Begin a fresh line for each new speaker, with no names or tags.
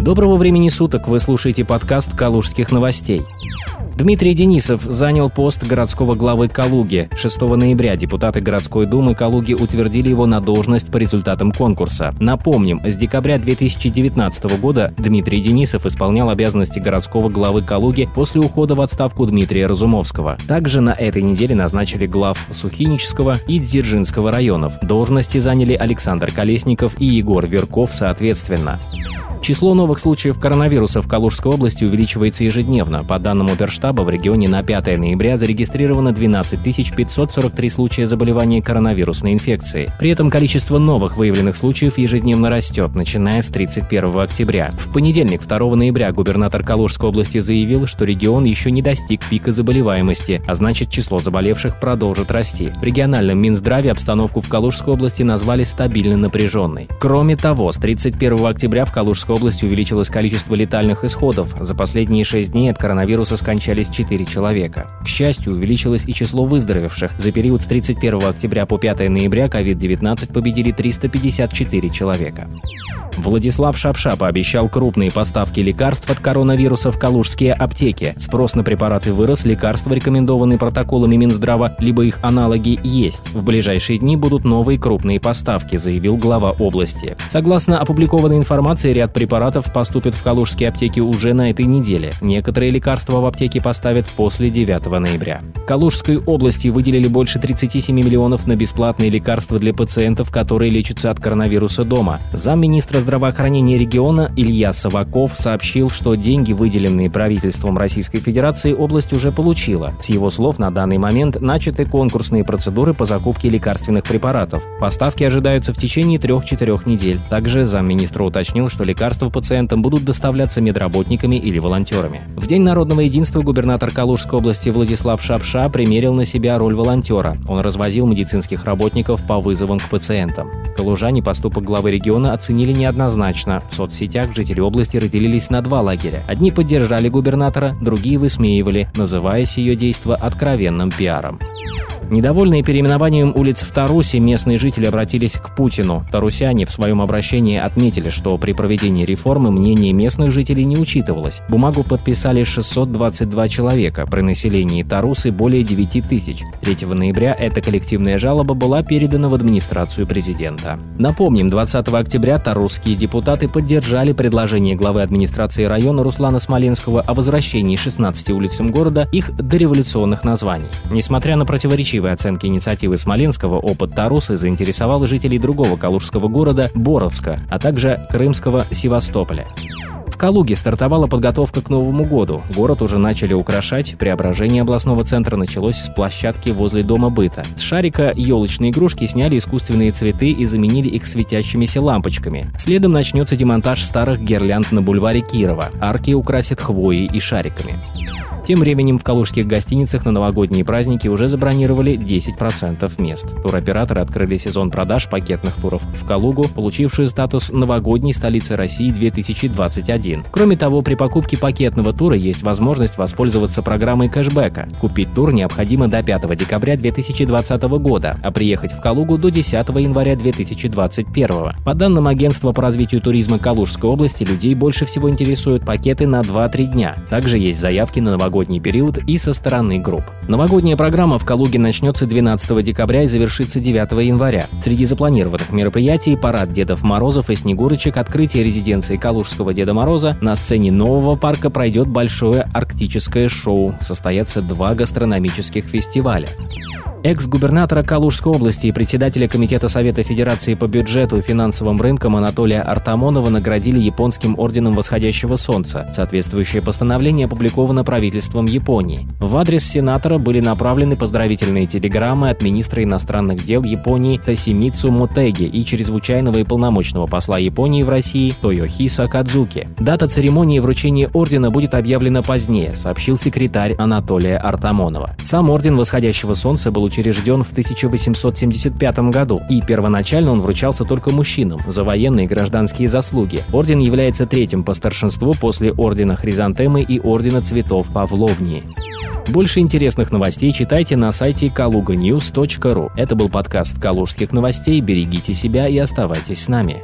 Доброго времени суток, вы слушаете подкаст «Калужских новостей». Дмитрий Денисов занял пост городского главы Калуги. 6 ноября депутаты городской думы Калуги утвердили его на должность по результатам конкурса. Напомним, с декабря 2019 года Дмитрий Денисов исполнял обязанности городского главы Калуги после ухода в отставку Дмитрия Разумовского. Также на этой неделе назначили глав Сухинического и Дзержинского районов. Должности заняли Александр Колесников и Егор Верков соответственно. Число новых случаев коронавируса в Калужской области увеличивается ежедневно. По данным Оперштаба, в регионе на 5 ноября зарегистрировано 12 543 случая заболевания коронавирусной инфекцией. При этом количество новых выявленных случаев ежедневно растет, начиная с 31 октября. В понедельник, 2 ноября, губернатор Калужской области заявил, что регион еще не достиг пика заболеваемости, а значит число заболевших продолжит расти. В региональном Минздраве обстановку в Калужской области назвали стабильно напряженной. Кроме того, с 31 октября в Калужской Московской области увеличилось количество летальных исходов. За последние шесть дней от коронавируса скончались 4 человека. К счастью, увеличилось и число выздоровевших. За период с 31 октября по 5 ноября COVID-19 победили 354 человека. Владислав Шапша пообещал крупные поставки лекарств от коронавируса в калужские аптеки. Спрос на препараты вырос, лекарства, рекомендованные протоколами Минздрава, либо их аналоги есть. В ближайшие дни будут новые крупные поставки, заявил глава области. Согласно опубликованной информации, ряд препаратов поступят в калужские аптеки уже на этой неделе. Некоторые лекарства в аптеке поставят после 9 ноября. Калужской области выделили больше 37 миллионов на бесплатные лекарства для пациентов, которые лечатся от коронавируса дома. Замминистра здравоохранения региона Илья Саваков сообщил, что деньги, выделенные правительством Российской Федерации, область уже получила. С его слов, на данный момент начаты конкурсные процедуры по закупке лекарственных препаратов. Поставки ожидаются в течение 3-4 недель. Также замминистра уточнил, что лекарства пациентам будут доставляться медработниками или волонтерами. В День народного единства губернатор Калужской области Владислав Шапша примерил на себя роль волонтера. Он развозил медицинских работников по вызовам к пациентам. Калужане поступок главы региона оценили не неоднозначно. В соцсетях жители области разделились на два лагеря. Одни поддержали губернатора, другие высмеивали, называя ее действо откровенным пиаром. Недовольные переименованием улиц в Тарусе, местные жители обратились к Путину. Тарусяне в своем обращении отметили, что при проведении реформы мнение местных жителей не учитывалось. Бумагу подписали 622 человека, при населении Тарусы более 9 тысяч. 3 ноября эта коллективная жалоба была передана в администрацию президента. Напомним, 20 октября тарусские депутаты поддержали предложение главы администрации района Руслана Смоленского о возвращении 16 улицам города их дореволюционных названий. Несмотря на противоречивые справедливой оценки инициативы Смоленского опыт Тарусы заинтересовал жителей другого калужского города Боровска, а также крымского Севастополя. Калуге стартовала подготовка к Новому году. Город уже начали украшать. Преображение областного центра началось с площадки возле Дома быта. С шарика елочные игрушки сняли искусственные цветы и заменили их светящимися лампочками. Следом начнется демонтаж старых гирлянд на бульваре Кирова. Арки украсят хвоей и шариками. Тем временем в калужских гостиницах на новогодние праздники уже забронировали 10% мест. Туроператоры открыли сезон продаж пакетных туров в Калугу, получившую статус новогодней столицы России 2021. Кроме того, при покупке пакетного тура есть возможность воспользоваться программой кэшбэка. Купить тур необходимо до 5 декабря 2020 года, а приехать в Калугу до 10 января 2021. По данным Агентства по развитию туризма Калужской области, людей больше всего интересуют пакеты на 2-3 дня. Также есть заявки на новогодний период и со стороны групп. Новогодняя программа в Калуге начнется 12 декабря и завершится 9 января. Среди запланированных мероприятий – парад Дедов Морозов и Снегурочек, открытие резиденции Калужского Деда Мороза, на сцене нового парка пройдет большое арктическое шоу, состоятся два гастрономических фестиваля. Экс-губернатора Калужской области и председателя Комитета Совета Федерации по бюджету и финансовым рынкам Анатолия Артамонова наградили японским орденом восходящего солнца. Соответствующее постановление опубликовано правительством Японии. В адрес сенатора были направлены поздравительные телеграммы от министра иностранных дел Японии Тосимицу Мотеги и чрезвычайного и полномочного посла Японии в России Тойохиса Кадзуки. Дата церемонии вручения ордена будет объявлена позднее, сообщил секретарь Анатолия Артамонова. Сам орден восходящего солнца был учрежден в 1875 году, и первоначально он вручался только мужчинам за военные и гражданские заслуги. Орден является третьим по старшинству после Ордена Хризантемы и Ордена Цветов Павловнии. Больше интересных новостей читайте на сайте kaluganews.ru. Это был подкаст «Калужских новостей». Берегите себя и оставайтесь с нами.